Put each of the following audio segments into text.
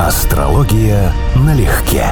Астрология налегке.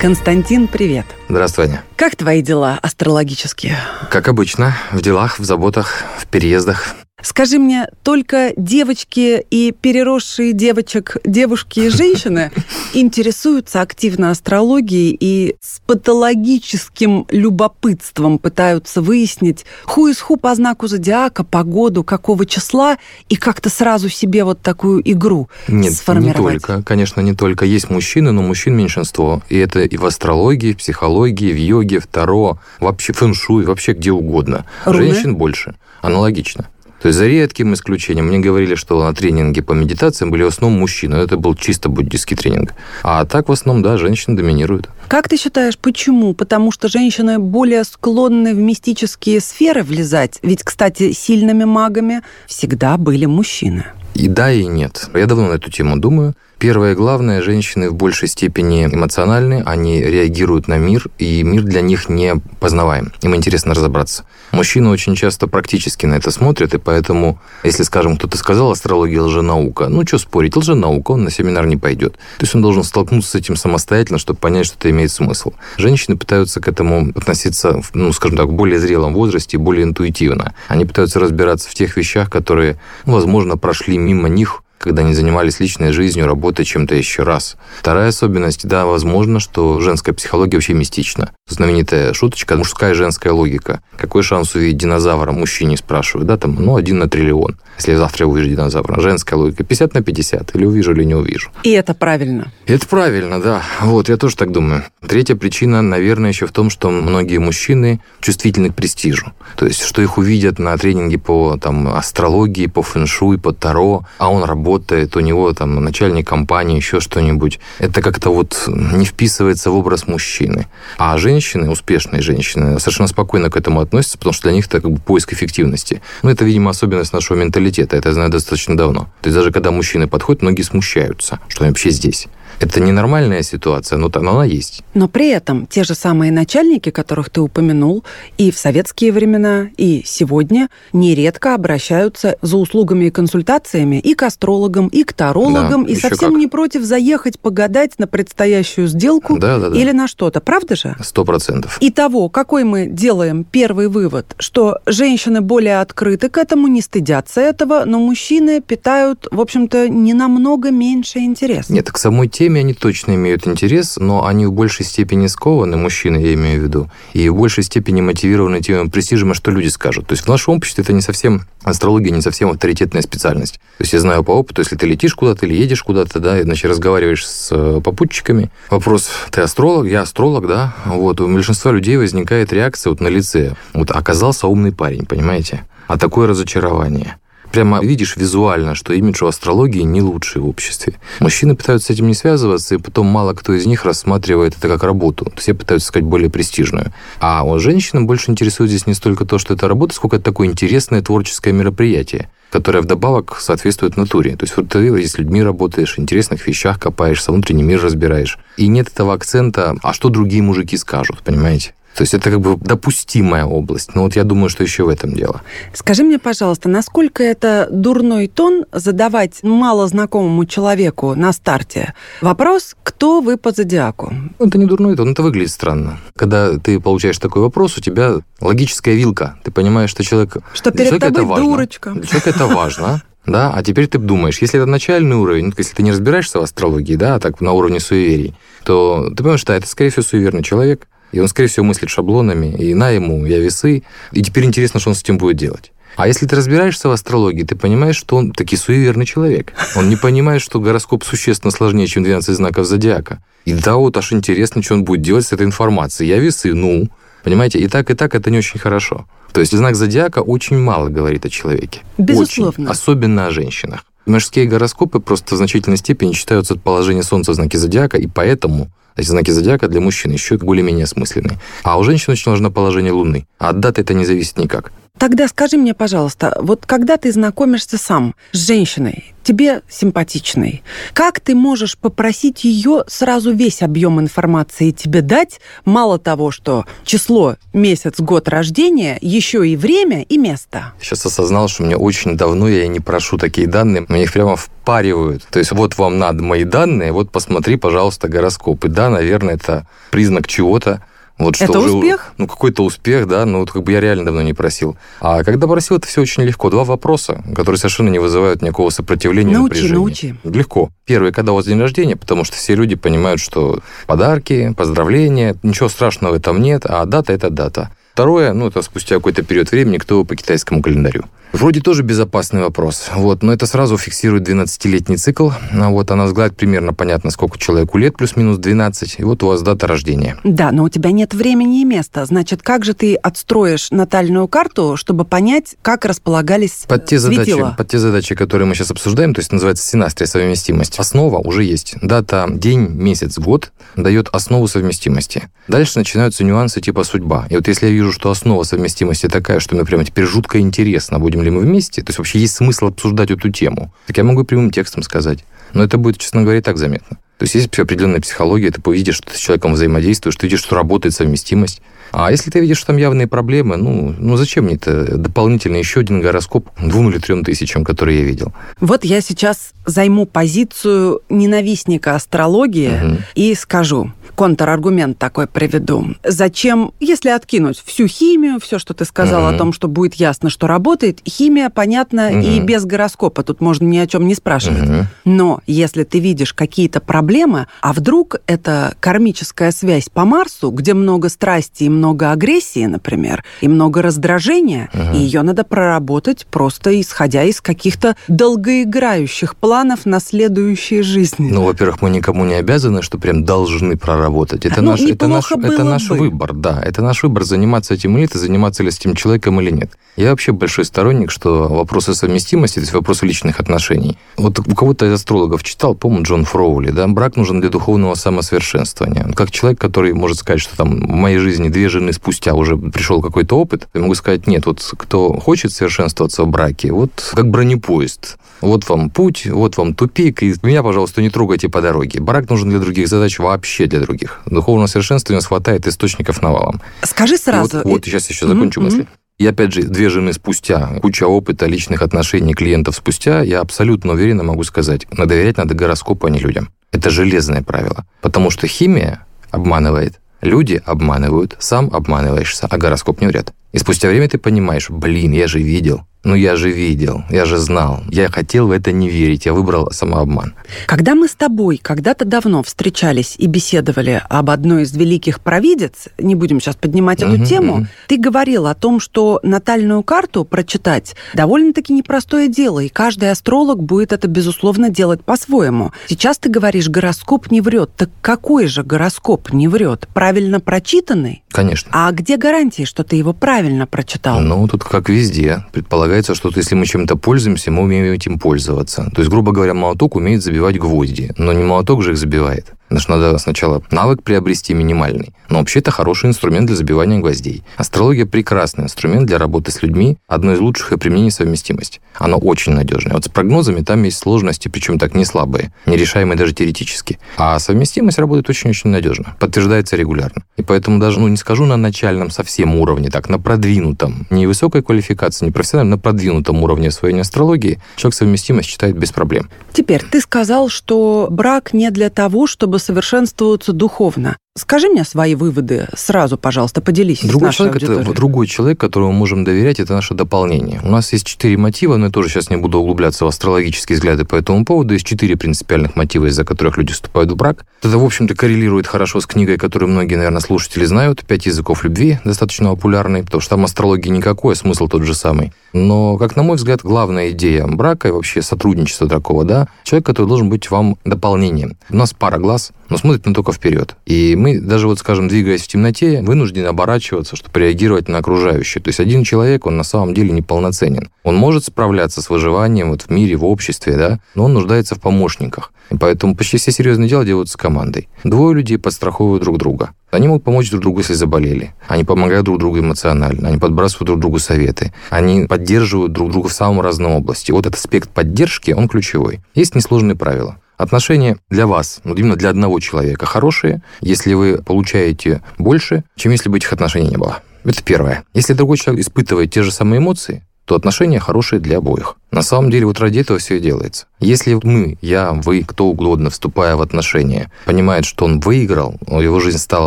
Константин, привет. Здравствуй, Аня. Как твои дела астрологические? Как обычно, в делах, в заботах, в переездах. Скажи мне, только девочки и переросшие девочек девушки и женщины интересуются активно астрологией и с патологическим любопытством пытаются выяснить ху из ху по знаку зодиака, погоду, какого числа, и как-то сразу себе вот такую игру Нет, сформировать? не только. Конечно, не только. Есть мужчины, но мужчин меньшинство. И это и в астрологии, в психологии, в йоге, в таро, вообще фэншуй, вообще где угодно. Руны? Женщин больше. Аналогично. То есть за редким исключением. Мне говорили, что на тренинге по медитациям были в основном мужчины. Это был чисто буддийский тренинг. А так в основном, да, женщины доминируют. Как ты считаешь, почему? Потому что женщины более склонны в мистические сферы влезать. Ведь, кстати, сильными магами всегда были мужчины. И да, и нет. Я давно на эту тему думаю. Первое и главное, женщины в большей степени эмоциональны, они реагируют на мир, и мир для них не познаваем. Им интересно разобраться. Мужчины очень часто практически на это смотрят, и поэтому, если, скажем, кто-то сказал, астрология лженаука, ну, что спорить, лженаука, он на семинар не пойдет. То есть он должен столкнуться с этим самостоятельно, чтобы понять, что это имеет смысл. Женщины пытаются к этому относиться, ну, скажем так, в более зрелом возрасте, более интуитивно. Они пытаются разбираться в тех вещах, которые, ну, возможно, прошли мимо них когда они занимались личной жизнью, работой чем-то еще раз. Вторая особенность, да, возможно, что женская психология вообще мистична. Знаменитая шуточка «мужская и женская логика». Какой шанс увидеть динозавра? Мужчине спрашивают, да, там, ну, один на триллион. Если я завтра увижу динозавра. Женская логика 50 на 50. Или увижу, или не увижу. И это правильно. Это правильно, да. Вот, я тоже так думаю. Третья причина, наверное, еще в том, что многие мужчины чувствительны к престижу. То есть, что их увидят на тренинге по там, астрологии, по фэншуй, по таро, а он работает, у него там начальник компании, еще что-нибудь. Это как-то вот не вписывается в образ мужчины. А женщины, успешные женщины, совершенно спокойно к этому относятся, потому что для них это как бы поиск эффективности. Ну, это, видимо, особенность нашего менталитета. Это я знаю достаточно давно. То есть, даже когда мужчины подходят, многие смущаются, что они вообще здесь. Это ненормальная ситуация, но она есть. Но при этом те же самые начальники, которых ты упомянул, и в советские времена, и сегодня нередко обращаются за услугами и консультациями и к астрологам, и к тарологам, Да, и совсем как. не против заехать погадать на предстоящую сделку Да, да, да. или на что-то. Правда же? Сто процентов. Итого, какой мы делаем первый вывод, что женщины более открыты к этому, не стыдятся этого, но мужчины питают, в общем-то, не намного меньше интерес. Нет, к самой теме они точно имеют интерес, но они в большей степени скованы, мужчины я имею в виду, и в большей степени мотивированы тем престижем, что люди скажут. То есть в нашем обществе это не совсем, астрология не совсем авторитетная специальность. То есть я знаю по опыту, если ты летишь куда-то или едешь куда-то, да, и, значит, разговариваешь с э, попутчиками, вопрос, ты астролог? Я астролог, да. Вот, у большинства людей возникает реакция вот на лице. Вот оказался умный парень, понимаете? А такое разочарование прямо видишь визуально, что имидж у астрологии не лучший в обществе. Мужчины пытаются с этим не связываться, и потом мало кто из них рассматривает это как работу. Все пытаются сказать более престижную. А у женщин больше интересует здесь не столько то, что это работа, сколько это такое интересное творческое мероприятие которое вдобавок соответствует натуре. То есть вот ты с людьми работаешь, интересных вещах копаешься, внутренний мир разбираешь. И нет этого акцента, а что другие мужики скажут, понимаете? То есть это как бы допустимая область. Но вот я думаю, что еще в этом дело. Скажи мне, пожалуйста, насколько это дурной тон задавать малознакомому человеку на старте вопрос, кто вы по зодиаку? Это не дурной тон, это выглядит странно. Когда ты получаешь такой вопрос, у тебя логическая вилка. Ты понимаешь, что человек... Что перед человека тобой это важно. дурочка. Для человека это важно. Да, а теперь ты думаешь, если это начальный уровень, ну, если ты не разбираешься в астрологии, да, а так на уровне суеверий, то ты понимаешь, что это, скорее всего, суеверный человек, и он, скорее всего, мыслит шаблонами, и на ему я весы, и теперь интересно, что он с этим будет делать. А если ты разбираешься в астрологии, ты понимаешь, что он таки суеверный человек. Он не понимает, что гороскоп существенно сложнее, чем 12 знаков зодиака. И да, вот аж интересно, что он будет делать с этой информацией. Я весы, ну, понимаете, и так, и так это не очень хорошо. То есть знак зодиака очень мало говорит о человеке. Безусловно. Очень. Особенно о женщинах. Мужские гороскопы просто в значительной степени считаются от положения Солнца в знаке зодиака, и поэтому эти знаки зодиака для мужчин еще более-менее осмысленные. А у женщин очень важно положение Луны. А от даты это не зависит никак. Тогда скажи мне, пожалуйста, вот когда ты знакомишься сам с женщиной, тебе симпатичной, как ты можешь попросить ее сразу весь объем информации тебе дать, мало того, что число, месяц, год рождения, еще и время и место? Сейчас осознал, что мне очень давно я не прошу такие данные, мне их прямо впаривают. То есть вот вам надо мои данные, вот посмотри, пожалуйста, гороскопы. Да, наверное, это признак чего-то. Вот это уже, успех? Ну, какой-то успех, да, но вот как бы я реально давно не просил. А когда просил, это все очень легко. Два вопроса, которые совершенно не вызывают никакого сопротивления, научи, напряжения. Научи, Легко. Первый, когда у вас день рождения, потому что все люди понимают, что подарки, поздравления, ничего страшного в этом нет, а дата – это дата. Второе, ну, это спустя какой-то период времени, кто по китайскому календарю. Вроде тоже безопасный вопрос, вот, но это сразу фиксирует 12-летний цикл. А вот она взгляд примерно понятно, сколько человеку лет, плюс-минус 12, и вот у вас дата рождения. Да, но у тебя нет времени и места. Значит, как же ты отстроишь натальную карту, чтобы понять, как располагались под те светила? задачи, Под те задачи, которые мы сейчас обсуждаем, то есть называется синастрия совместимость. Основа уже есть. Дата, день, месяц, год дает основу совместимости. Дальше начинаются нюансы типа судьба. И вот если я вижу, что основа совместимости такая, что мне прямо теперь жутко интересно, будем ли мы вместе, то есть вообще есть смысл обсуждать эту тему, так я могу прямым текстом сказать. Но это будет, честно говоря, и так заметно. То есть есть определенная психология, ты увидишь, что ты с человеком взаимодействуешь, ты видишь, что работает совместимость. А если ты видишь, что там явные проблемы, ну, ну зачем мне это дополнительно еще один гороскоп двум или трем тысячам, которые я видел? Вот я сейчас займу позицию ненавистника астрологии угу. и скажу, контраргумент такой приведу. Зачем, если откинуть всю химию, все, что ты сказал угу. о том, что будет ясно, что работает, химия понятна угу. и без гороскопа, тут можно ни о чем не спрашивать. Угу. Но если ты видишь какие-то проблемы, а вдруг это кармическая связь по Марсу, где много страсти и много агрессии, например, и много раздражения, угу. и ее надо проработать просто исходя из каких-то долгоиграющих планов на следующие жизни. Ну, во-первых, мы никому не обязаны, что прям должны проработать работать. Это, ну, наш, это, наш, это наш бы. выбор, да. Это наш выбор, заниматься этим или нет, заниматься ли с этим человеком или нет. Я вообще большой сторонник, что вопросы совместимости, то есть вопросы личных отношений. Вот у кого-то из астрологов читал, по-моему, Джон Фроули, да, брак нужен для духовного самосовершенствования. Как человек, который может сказать, что там в моей жизни две жены спустя уже пришел какой-то опыт, я могу сказать, нет, вот кто хочет совершенствоваться в браке, вот как бронепоезд. Вот вам путь, вот вам тупик, и меня, пожалуйста, не трогайте по дороге. Брак нужен для других задач, вообще для других. Духовного совершенства у нас хватает источников навалом. Скажи сразу. вот, вот сейчас еще закончу mm-hmm. мысли. И опять же, две жены спустя, куча опыта, личных отношений клиентов спустя, я абсолютно уверенно могу сказать, надо доверять надо гороскопу, а не людям. Это железное правило. Потому что химия обманывает, люди обманывают, сам обманываешься, а гороскоп не врет. И спустя время ты понимаешь, блин, я же видел, ну я же видел, я же знал. Я хотел в это не верить, я выбрал самообман. Когда мы с тобой когда-то давно встречались и беседовали об одной из великих провидец, не будем сейчас поднимать эту uh-huh, тему, uh-huh. ты говорил о том, что натальную карту прочитать довольно-таки непростое дело, и каждый астролог будет это, безусловно, делать по-своему. Сейчас ты говоришь, гороскоп не врет. Так какой же гороскоп не врет? Правильно прочитанный? Конечно. А где гарантии, что ты его правильно прочитал? Ну, тут как везде. Предполагается, что если мы чем-то пользуемся, мы умеем этим пользоваться. То есть, грубо говоря, молоток умеет забивать гвозди, но не молоток же их забивает. Что надо сначала навык приобрести минимальный. Но вообще это хороший инструмент для забивания гвоздей. Астрология – прекрасный инструмент для работы с людьми, одно из лучших и применений совместимость. Оно очень надежное. Вот с прогнозами там есть сложности, причем так не слабые, нерешаемые даже теоретически. А совместимость работает очень-очень надежно, подтверждается регулярно. И поэтому даже, ну не скажу на начальном совсем уровне, так, на продвинутом, не высокой квалификации, не профессиональном, на продвинутом уровне освоения астрологии, человек совместимость читает без проблем. Теперь, ты сказал, что брак не для того, чтобы чтобы совершенствоваться духовно. Скажи мне свои выводы сразу, пожалуйста, поделись другой с человек, это, Другой человек, которому мы можем доверять, это наше дополнение. У нас есть четыре мотива, но я тоже сейчас не буду углубляться в астрологические взгляды по этому поводу. Есть четыре принципиальных мотива, из-за которых люди вступают в брак. Это, в общем-то, коррелирует хорошо с книгой, которую многие, наверное, слушатели знают. «Пять языков любви», достаточно популярный, потому что там астрологии никакой, а смысл тот же самый. Но, как на мой взгляд, главная идея брака и вообще сотрудничества такого, да, человек, который должен быть вам дополнением. У нас пара глаз, но смотрит не только вперед. И мы мы даже вот, скажем, двигаясь в темноте, вынуждены оборачиваться, чтобы реагировать на окружающее. То есть один человек, он на самом деле неполноценен. Он может справляться с выживанием вот в мире, в обществе, да, но он нуждается в помощниках. И поэтому почти все серьезные дела делаются командой. Двое людей подстраховывают друг друга. Они могут помочь друг другу, если заболели. Они помогают друг другу эмоционально. Они подбрасывают друг другу советы. Они поддерживают друг друга в самом разном области. Вот этот аспект поддержки, он ключевой. Есть несложные правила. Отношения для вас, ну, именно для одного человека, хорошие, если вы получаете больше, чем если бы этих отношений не было. Это первое. Если другой человек испытывает те же самые эмоции, то отношения хорошие для обоих. На самом деле вот ради этого все и делается. Если мы, я, вы, кто угодно, вступая в отношения, понимает, что он выиграл, его жизнь стала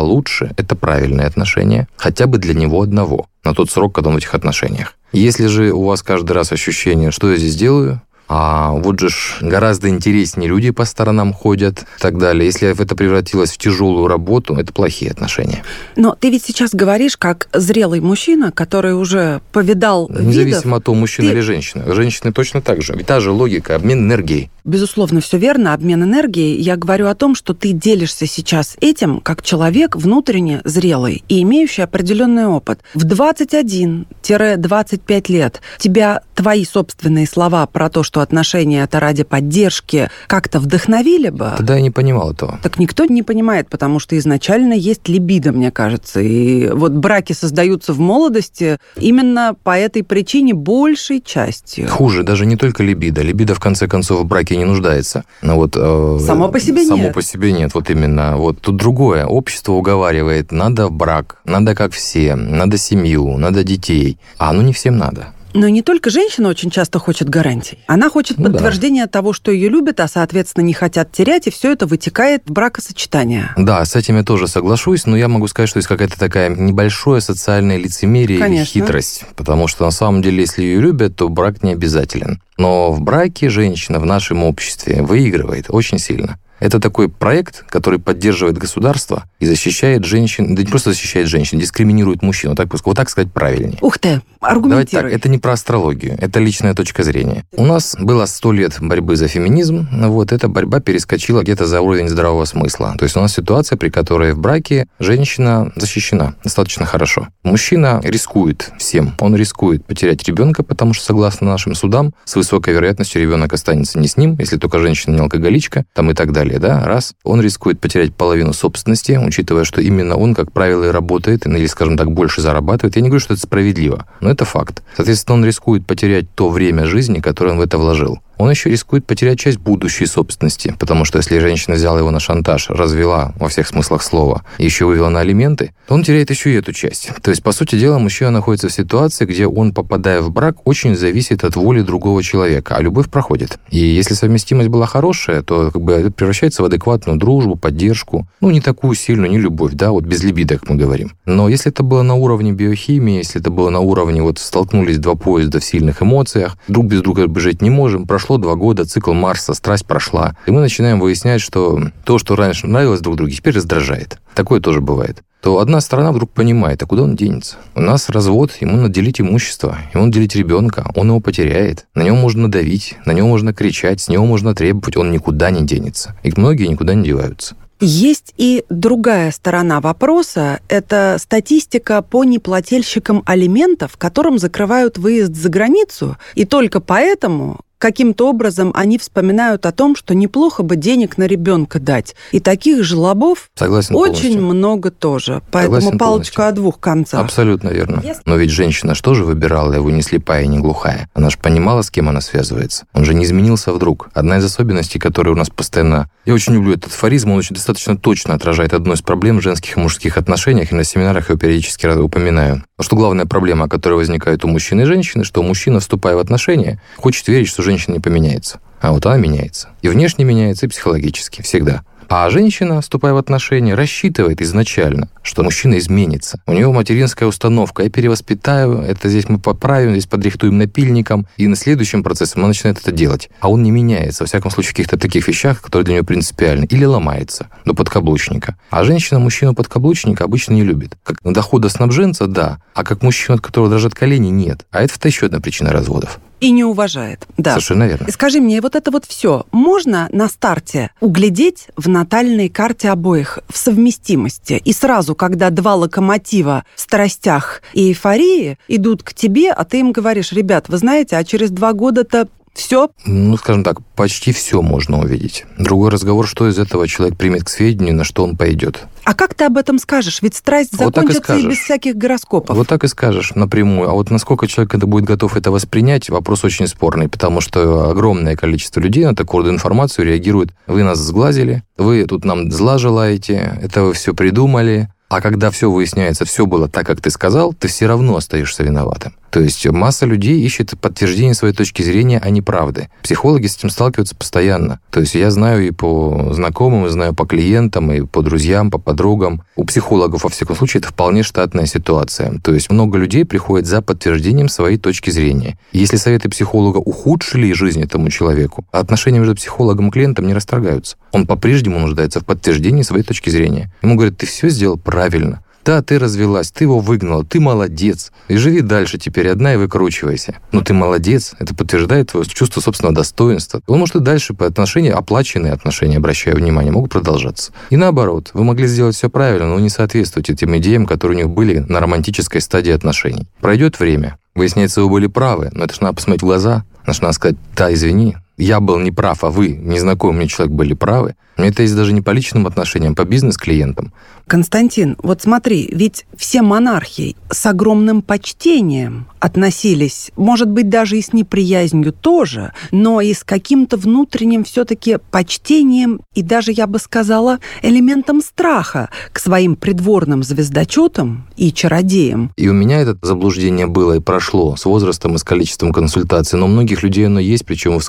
лучше, это правильное отношение, хотя бы для него одного, на тот срок, когда он в этих отношениях. Если же у вас каждый раз ощущение, что я здесь делаю, а вот же ж гораздо интереснее люди по сторонам ходят и так далее. Если это превратилось в тяжелую работу, это плохие отношения. Но ты ведь сейчас говоришь как зрелый мужчина, который уже повидал Независимо видов. от того, мужчина ты... или женщина. Женщины точно так же. Ведь та же логика, обмен энергией. Безусловно, все верно, обмен энергией. Я говорю о том, что ты делишься сейчас этим как человек внутренне зрелый и имеющий определенный опыт. В 21-25 лет тебя твои собственные слова про то, что отношения это ради поддержки, как-то вдохновили бы? Тогда я не понимал этого. Так никто не понимает, потому что изначально есть либидо, мне кажется. И вот браки создаются в молодости именно по этой причине большей частью. Хуже, даже не только либидо. Либидо, в конце концов, в браке не нуждается. Но вот, э, само по себе само нет. Само по себе нет, вот именно. Вот тут другое. Общество уговаривает, надо брак, надо как все, надо семью, надо детей. А оно не всем надо. Но не только женщина очень часто хочет гарантий. Она хочет ну, подтверждения да. того, что ее любят, а, соответственно, не хотят терять, и все это вытекает в бракосочетание. Да, с этим я тоже соглашусь, но я могу сказать, что есть какая-то такая небольшое социальное лицемерие Конечно. или хитрость. Потому что на самом деле, если ее любят, то брак не обязателен. Но в браке женщина в нашем обществе выигрывает очень сильно. Это такой проект, который поддерживает государство и защищает женщин, да не просто защищает женщин, дискриминирует мужчин. Вот так, вот так сказать правильнее. Ух ты, аргументируй. Давайте так, это не про астрологию, это личная точка зрения. У нас было сто лет борьбы за феминизм, вот эта борьба перескочила где-то за уровень здравого смысла. То есть у нас ситуация, при которой в браке женщина защищена достаточно хорошо. Мужчина рискует всем. Он рискует потерять ребенка, потому что, согласно нашим судам, с высокой вероятностью ребенок останется не с ним, если только женщина не алкоголичка, там и так далее далее, да, раз, он рискует потерять половину собственности, учитывая, что именно он, как правило, и работает, или, скажем так, больше зарабатывает. Я не говорю, что это справедливо, но это факт. Соответственно, он рискует потерять то время жизни, которое он в это вложил он еще рискует потерять часть будущей собственности, потому что если женщина взяла его на шантаж, развела во всех смыслах слова, и еще вывела на алименты, то он теряет еще и эту часть. То есть, по сути дела, мужчина находится в ситуации, где он, попадая в брак, очень зависит от воли другого человека, а любовь проходит. И если совместимость была хорошая, то как бы это превращается в адекватную дружбу, поддержку, ну, не такую сильную, не любовь, да, вот без либидо, как мы говорим. Но если это было на уровне биохимии, если это было на уровне, вот столкнулись два поезда в сильных эмоциях, друг без друга жить не можем, прошло прошло два года, цикл Марса, страсть прошла. И мы начинаем выяснять, что то, что раньше нравилось друг другу, теперь раздражает. Такое тоже бывает то одна сторона вдруг понимает, а куда он денется? У нас развод, ему надо делить имущество, ему надо делить ребенка, он его потеряет, на него можно давить, на него можно кричать, с него можно требовать, он никуда не денется. И многие никуда не деваются. Есть и другая сторона вопроса. Это статистика по неплательщикам алиментов, которым закрывают выезд за границу. И только поэтому каким-то образом они вспоминают о том, что неплохо бы денег на ребенка дать. И таких жлобов Согласен очень полностью. много тоже. Поэтому Согласен палочка полностью. о двух концах. Абсолютно верно. Если... Но ведь женщина что же выбирала его не слепая и не глухая? Она же понимала, с кем она связывается. Он же не изменился вдруг. Одна из особенностей, которая у нас постоянно... Я очень люблю этот афоризм, он очень достаточно точно отражает одну из проблем в женских и мужских отношениях, и на семинарах его периодически упоминаю. Что главная проблема, которая возникает у мужчины и женщины, что мужчина, вступая в отношения, хочет верить, что женщина не поменяется. А вот она меняется. И внешне меняется, и психологически. Всегда. А женщина, вступая в отношения, рассчитывает изначально, что мужчина изменится. У него материнская установка. Я перевоспитаю, это здесь мы поправим, здесь подрихтуем напильником, и на следующем процессе она начинает это делать. А он не меняется, во всяком случае, в каких-то таких вещах, которые для него принципиальны. Или ломается до подкаблучника. А женщина мужчину подкаблучника обычно не любит. Как дохода снабженца, да, а как мужчину, от которого дрожат колени, нет. А это еще одна причина разводов. И не уважает. Да. Совершенно верно. Скажи мне, вот это вот все можно на старте углядеть в натальной карте обоих, в совместимости? И сразу, когда два локомотива в страстях и эйфории идут к тебе, а ты им говоришь, ребят, вы знаете, а через два года-то все? Ну, скажем так, почти все можно увидеть. Другой разговор, что из этого человек примет к сведению, на что он пойдет. А как ты об этом скажешь? Ведь страсть Вот и закончится и, скажешь. без всяких гороскопов. Вот так и скажешь напрямую. А вот насколько человек это будет готов это воспринять, вопрос очень спорный, потому что огромное количество людей на такую информацию реагирует. Вы нас сглазили, вы тут нам зла желаете, это вы все придумали. А когда все выясняется, все было так, как ты сказал, ты все равно остаешься виноватым. То есть масса людей ищет подтверждение своей точки зрения, а не правды. Психологи с этим сталкиваются постоянно. То есть я знаю и по знакомым, и знаю по клиентам, и по друзьям, по подругам. У психологов, во всяком случае, это вполне штатная ситуация. То есть много людей приходят за подтверждением своей точки зрения. Если советы психолога ухудшили жизнь этому человеку, отношения между психологом и клиентом не расторгаются. Он по-прежнему нуждается в подтверждении своей точки зрения. Ему говорят, ты все сделал правильно. Да, ты развелась, ты его выгнала, ты молодец. И живи дальше теперь одна и выкручивайся. Но ты молодец, это подтверждает твое чувство собственного достоинства. Он может и дальше по отношению, оплаченные отношения, обращаю внимание, могут продолжаться. И наоборот, вы могли сделать все правильно, но не соответствуете тем идеям, которые у них были на романтической стадии отношений. Пройдет время, выясняется, вы были правы, но это же надо посмотреть в глаза, Значит, надо сказать, да, извини, я был неправ, а вы, незнакомый мне человек, были правы. Мне это есть даже не по личным отношениям, по бизнес-клиентам. Константин, вот смотри, ведь все монархи с огромным почтением относились, может быть, даже и с неприязнью тоже, но и с каким-то внутренним все-таки почтением и даже, я бы сказала, элементом страха к своим придворным звездочетам и чародеям. И у меня это заблуждение было и прошло с возрастом и с количеством консультаций, но у многих людей оно есть, причем у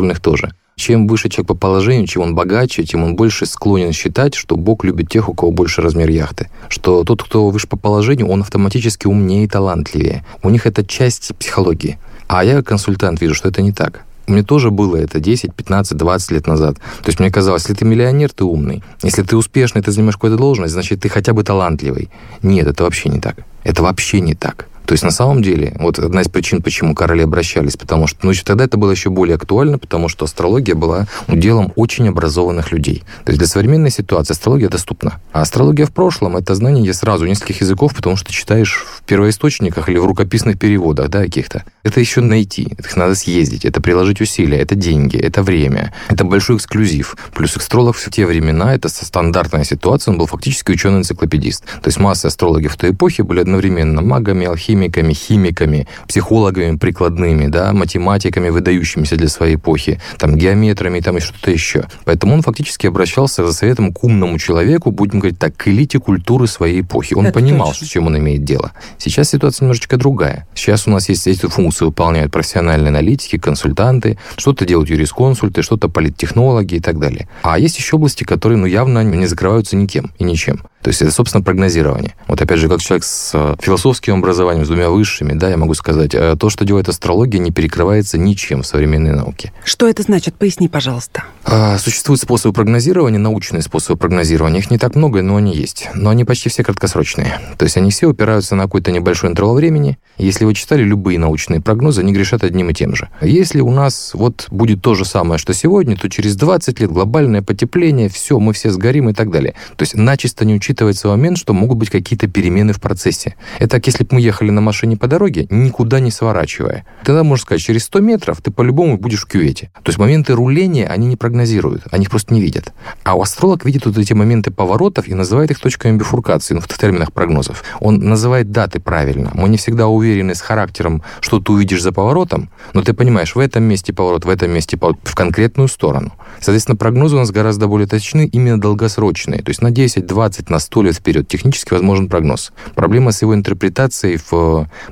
высокопоставленных тоже. Чем выше человек по положению, чем он богаче, тем он больше склонен считать, что Бог любит тех, у кого больше размер яхты. Что тот, кто выше по положению, он автоматически умнее и талантливее. У них это часть психологии. А я, как консультант, вижу, что это не так. Мне тоже было это 10, 15, 20 лет назад. То есть мне казалось, если ты миллионер, ты умный. Если ты успешный, ты занимаешь какую-то должность, значит, ты хотя бы талантливый. Нет, это вообще не так. Это вообще не так. То есть на самом деле, вот одна из причин, почему короли обращались, потому что, ну, еще тогда это было еще более актуально, потому что астрология была уделом очень образованных людей. То есть для современной ситуации астрология доступна. А астрология в прошлом — это знание сразу нескольких языков, потому что читаешь в первоисточниках или в рукописных переводах, да, каких-то. Это еще найти, их надо съездить, это приложить усилия, это деньги, это время, это большой эксклюзив. Плюс астролог в те времена, это стандартная ситуация, он был фактически ученый-энциклопедист. То есть масса астрологов в той эпохе были одновременно магами, алхимиками, химиками, психологами прикладными, да, математиками, выдающимися для своей эпохи, там, геометрами там, и что-то еще. Поэтому он фактически обращался за советом к умному человеку, будем говорить так, к элите культуры своей эпохи. Он Это понимал, точно. с чем он имеет дело. Сейчас ситуация немножечко другая. Сейчас у нас есть эти функции выполняют профессиональные аналитики, консультанты, что-то делают юрисконсульты, что-то политтехнологи и так далее. А есть еще области, которые, ну, явно не закрываются никем и ничем. То есть это, собственно, прогнозирование. Вот опять же, как человек с э, философским образованием, двумя высшими, да, я могу сказать, э, то, что делает астрология, не перекрывается ничем в современной науке. Что это значит? Поясни, пожалуйста. А, Существуют способы прогнозирования, научные способы прогнозирования. Их не так много, но они есть. Но они почти все краткосрочные. То есть они все упираются на какой-то небольшой интервал времени. Если вы читали любые научные прогнозы, они грешат одним и тем же. Если у нас вот будет то же самое, что сегодня, то через 20 лет глобальное потепление, все, мы все сгорим и так далее. То есть начисто не учитывается момент, что могут быть какие-то перемены в процессе. Это как если бы мы ехали на машине по дороге, никуда не сворачивая. Тогда можно сказать, через 100 метров ты по-любому будешь в кювете. То есть моменты руления они не прогнозируют, они их просто не видят. А у астролог видит вот эти моменты поворотов и называет их точками бифуркации, ну, в терминах прогнозов. Он называет даты правильно. Мы не всегда уверены с характером, что ты увидишь за поворотом, но ты понимаешь, в этом месте поворот, в этом месте поворот, в конкретную сторону. Соответственно, прогнозы у нас гораздо более точны, именно долгосрочные. То есть на 10, 20, на 100 лет вперед технически возможен прогноз. Проблема с его интерпретацией в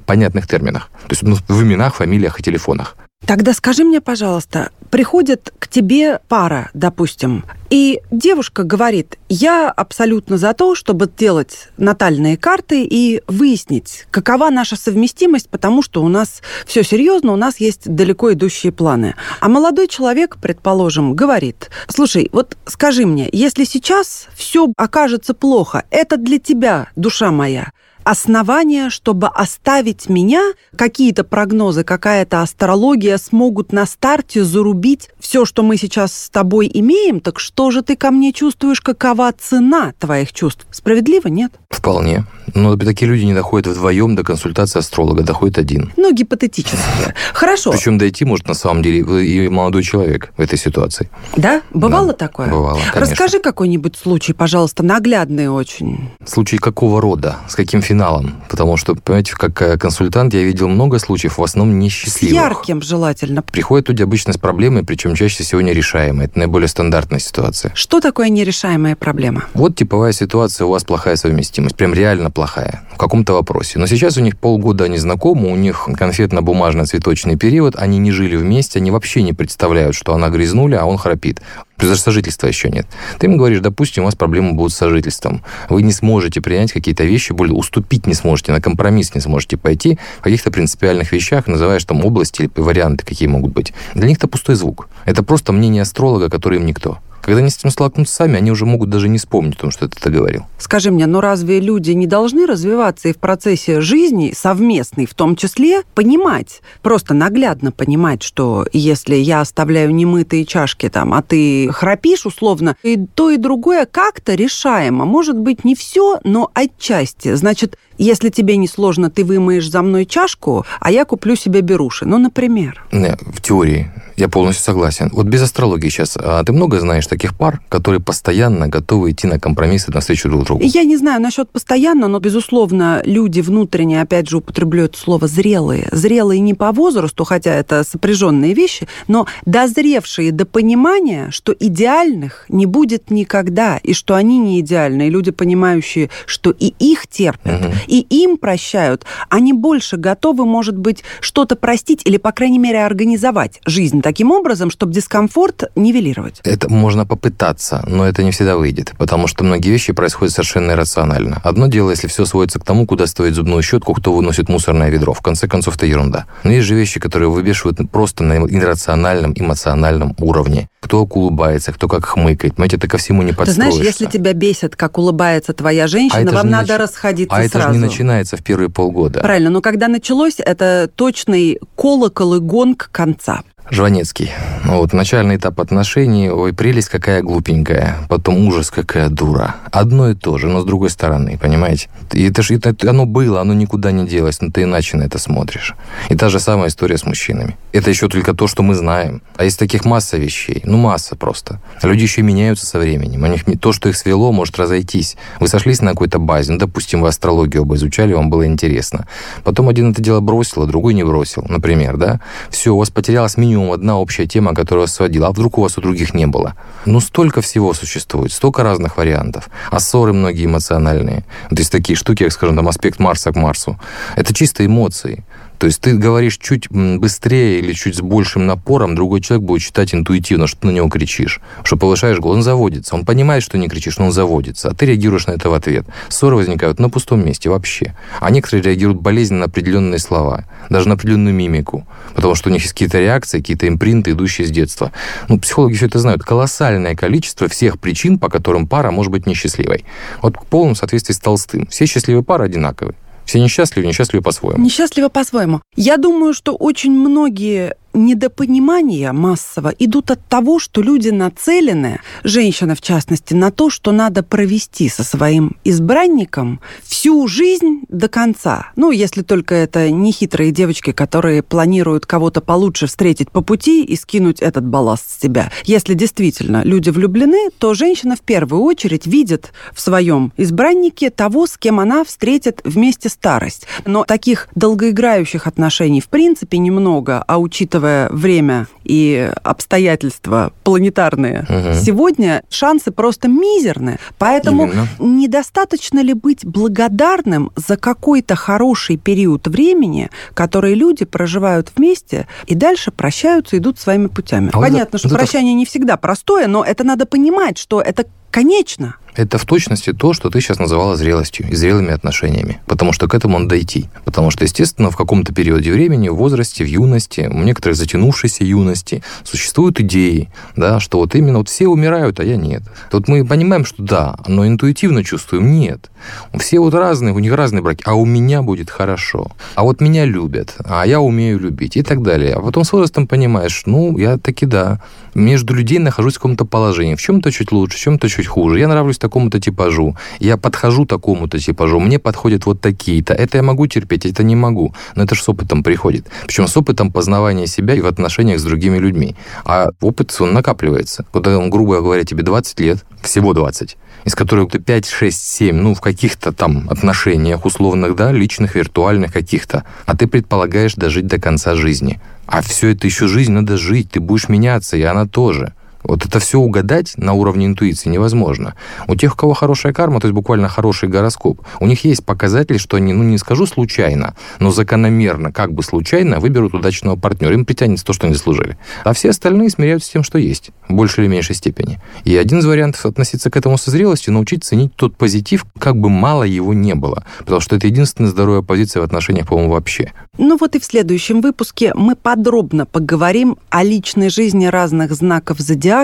понятных терминах. То есть ну, в именах, фамилиях и телефонах. Тогда скажи мне, пожалуйста, приходит к тебе пара, допустим, и девушка говорит, я абсолютно за то, чтобы делать натальные карты и выяснить, какова наша совместимость, потому что у нас все серьезно, у нас есть далеко идущие планы. А молодой человек, предположим, говорит, слушай, вот скажи мне, если сейчас все окажется плохо, это для тебя, душа моя, основания, чтобы оставить меня, какие-то прогнозы, какая-то астрология смогут на старте зарубить все, что мы сейчас с тобой имеем, так что же ты ко мне чувствуешь, какова цена твоих чувств? Справедливо, нет? Вполне. Но такие люди не доходят вдвоем до консультации астролога, доходит один. Ну, гипотетически. Хорошо. Причем дойти может на самом деле и молодой человек в этой ситуации. Да? Бывало да, такое? Бывало, конечно. Расскажи какой-нибудь случай, пожалуйста, наглядный очень. Случай какого рода? С каким финалом? Потому что, понимаете, как э, консультант я видел много случаев, в основном несчастливых. С ярким желательно. Приходят люди обычно с проблемой, причем чаще всего нерешаемой. Это наиболее стандартная ситуация. Что такое нерешаемая проблема? Вот типовая ситуация, у вас плохая совместимость, прям реально плохая в каком-то вопросе. Но сейчас у них полгода они знакомы, у них конфетно-бумажно-цветочный период, они не жили вместе, они вообще не представляют, что она грязнули, а он храпит. Даже сожительства еще нет. Ты им говоришь, допустим, у вас проблемы будут с сожительством. Вы не сможете принять какие-то вещи, более уступить не сможете, на компромисс не сможете пойти в каких-то принципиальных вещах, называешь там области или варианты, какие могут быть. Для них это пустой звук. Это просто мнение астролога, который им никто. Когда они с этим столкнутся сами, они уже могут даже не вспомнить о том, что ты это говорил. Скажи мне, но разве люди не должны развиваться и в процессе жизни, совместной в том числе, понимать, просто наглядно понимать, что если я оставляю немытые чашки там, а ты храпишь условно, и то, и другое как-то решаемо. Может быть, не все, но отчасти. Значит, если тебе не сложно, ты вымоешь за мной чашку, а я куплю себе беруши. Ну, например. Не, в теории я полностью согласен. Вот без астрологии сейчас. А ты много знаешь таких пар, которые постоянно готовы идти на компромиссы навстречу друг другу? Я не знаю насчет постоянно, но, безусловно, люди внутренне, опять же, употребляют слово «зрелые». Зрелые не по возрасту, хотя это сопряженные вещи, но дозревшие до понимания, что идеальных не будет никогда, и что они не идеальны. И люди, понимающие, что и их терпят, угу и им прощают, они больше готовы, может быть, что-то простить или, по крайней мере, организовать жизнь таким образом, чтобы дискомфорт нивелировать. Это можно попытаться, но это не всегда выйдет, потому что многие вещи происходят совершенно иррационально. Одно дело, если все сводится к тому, куда стоит зубную щетку, кто выносит мусорное ведро. В конце концов, это ерунда. Но есть же вещи, которые выбешивают просто на иррациональном, эмоциональном уровне. Кто улыбается, кто как хмыкает. Понимаете, это ко всему не подстроишься. Ты знаешь, если тебя бесит, как улыбается твоя женщина, а вам надо нач... расходиться а сразу. это не начинается в первые полгода. Правильно, но когда началось, это точный колокол и гонг конца. Жванецкий. Ну, вот начальный этап отношений, ой, прелесть какая глупенькая, потом ужас какая дура. Одно и то же, но с другой стороны, понимаете? И это же это, оно было, оно никуда не делось, но ты иначе на это смотришь. И та же самая история с мужчинами. Это еще только то, что мы знаем. А из таких масса вещей, ну масса просто. Люди еще меняются со временем. У них то, что их свело, может разойтись. Вы сошлись на какой-то базе, ну, допустим, вы астрологию оба изучали, вам было интересно. Потом один это дело бросил, а другой не бросил, например, да? Все, у вас потерялось меню минимум одна общая тема, которая вас сводила, а вдруг у вас у других не было. Ну, столько всего существует, столько разных вариантов. А ссоры многие эмоциональные. То есть такие штуки, скажем, там, аспект Марса к Марсу. Это чисто эмоции. То есть ты говоришь чуть быстрее или чуть с большим напором, другой человек будет читать интуитивно, что ты на него кричишь. Что повышаешь голос, он заводится. Он понимает, что не кричишь, но он заводится. А ты реагируешь на это в ответ. Ссоры возникают на пустом месте вообще. А некоторые реагируют болезненно на определенные слова, даже на определенную мимику. Потому что у них есть какие-то реакции, какие-то импринты, идущие с детства. Ну, психологи все это знают. Колоссальное количество всех причин, по которым пара может быть несчастливой. Вот в полном соответствии с Толстым. Все счастливые пары одинаковые. Все несчастливы, несчастливы по-своему. Несчастливы по-своему. Я думаю, что очень многие недопонимания массово идут от того, что люди нацелены, женщина в частности, на то, что надо провести со своим избранником всю жизнь до конца. Ну, если только это не хитрые девочки, которые планируют кого-то получше встретить по пути и скинуть этот балласт с себя. Если действительно люди влюблены, то женщина в первую очередь видит в своем избраннике того, с кем она встретит вместе старость. Но таких долгоиграющих отношений в принципе немного, а учитывая учитывая время и обстоятельства планетарные, угу. сегодня шансы просто мизерны. Поэтому Именно. недостаточно ли быть благодарным за какой-то хороший период времени, который люди проживают вместе и дальше прощаются, идут своими путями? А Понятно, что прощание не всегда простое, но это надо понимать, что это Конечно. Это в точности то, что ты сейчас называла зрелостью и зрелыми отношениями. Потому что к этому он дойти. Потому что, естественно, в каком-то периоде времени, в возрасте, в юности, у некоторых затянувшейся юности, существуют идеи, да, что вот именно вот все умирают, а я нет. Тут мы понимаем, что да, но интуитивно чувствуем нет. Все вот разные, у них разные браки, а у меня будет хорошо. А вот меня любят, а я умею любить и так далее. А потом с возрастом понимаешь, ну, я таки да, между людей нахожусь в каком-то положении, в чем-то чуть лучше, в чем-то чуть хуже. Я нравлюсь такому-то типажу, я подхожу такому-то типажу, мне подходят вот такие-то. Это я могу терпеть, это не могу. Но это же с опытом приходит. Причем с опытом познавания себя и в отношениях с другими людьми. А опыт, он накапливается. Когда, он, грубо говоря, тебе 20 лет, всего 20, из которых ты 5, 6, 7, ну, в каких-то там отношениях условных, да, личных, виртуальных каких-то, а ты предполагаешь дожить до конца жизни. А все это еще жизнь надо жить, ты будешь меняться, и она тоже. Вот это все угадать на уровне интуиции невозможно. У тех, у кого хорошая карма, то есть буквально хороший гороскоп, у них есть показатели, что они, ну не скажу случайно, но закономерно, как бы случайно, выберут удачного партнера. Им притянется то, что они заслужили. А все остальные смиряются с тем, что есть, в большей или меньшей степени. И один из вариантов относиться к этому со зрелостью, научить ценить тот позитив, как бы мало его не было. Потому что это единственная здоровая позиция в отношениях, по-моему, вообще. Ну вот и в следующем выпуске мы подробно поговорим о личной жизни разных знаков зодиака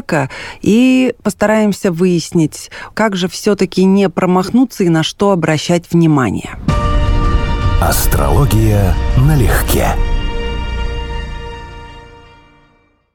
и постараемся выяснить, как же все-таки не промахнуться и на что обращать внимание. Астрология налегке.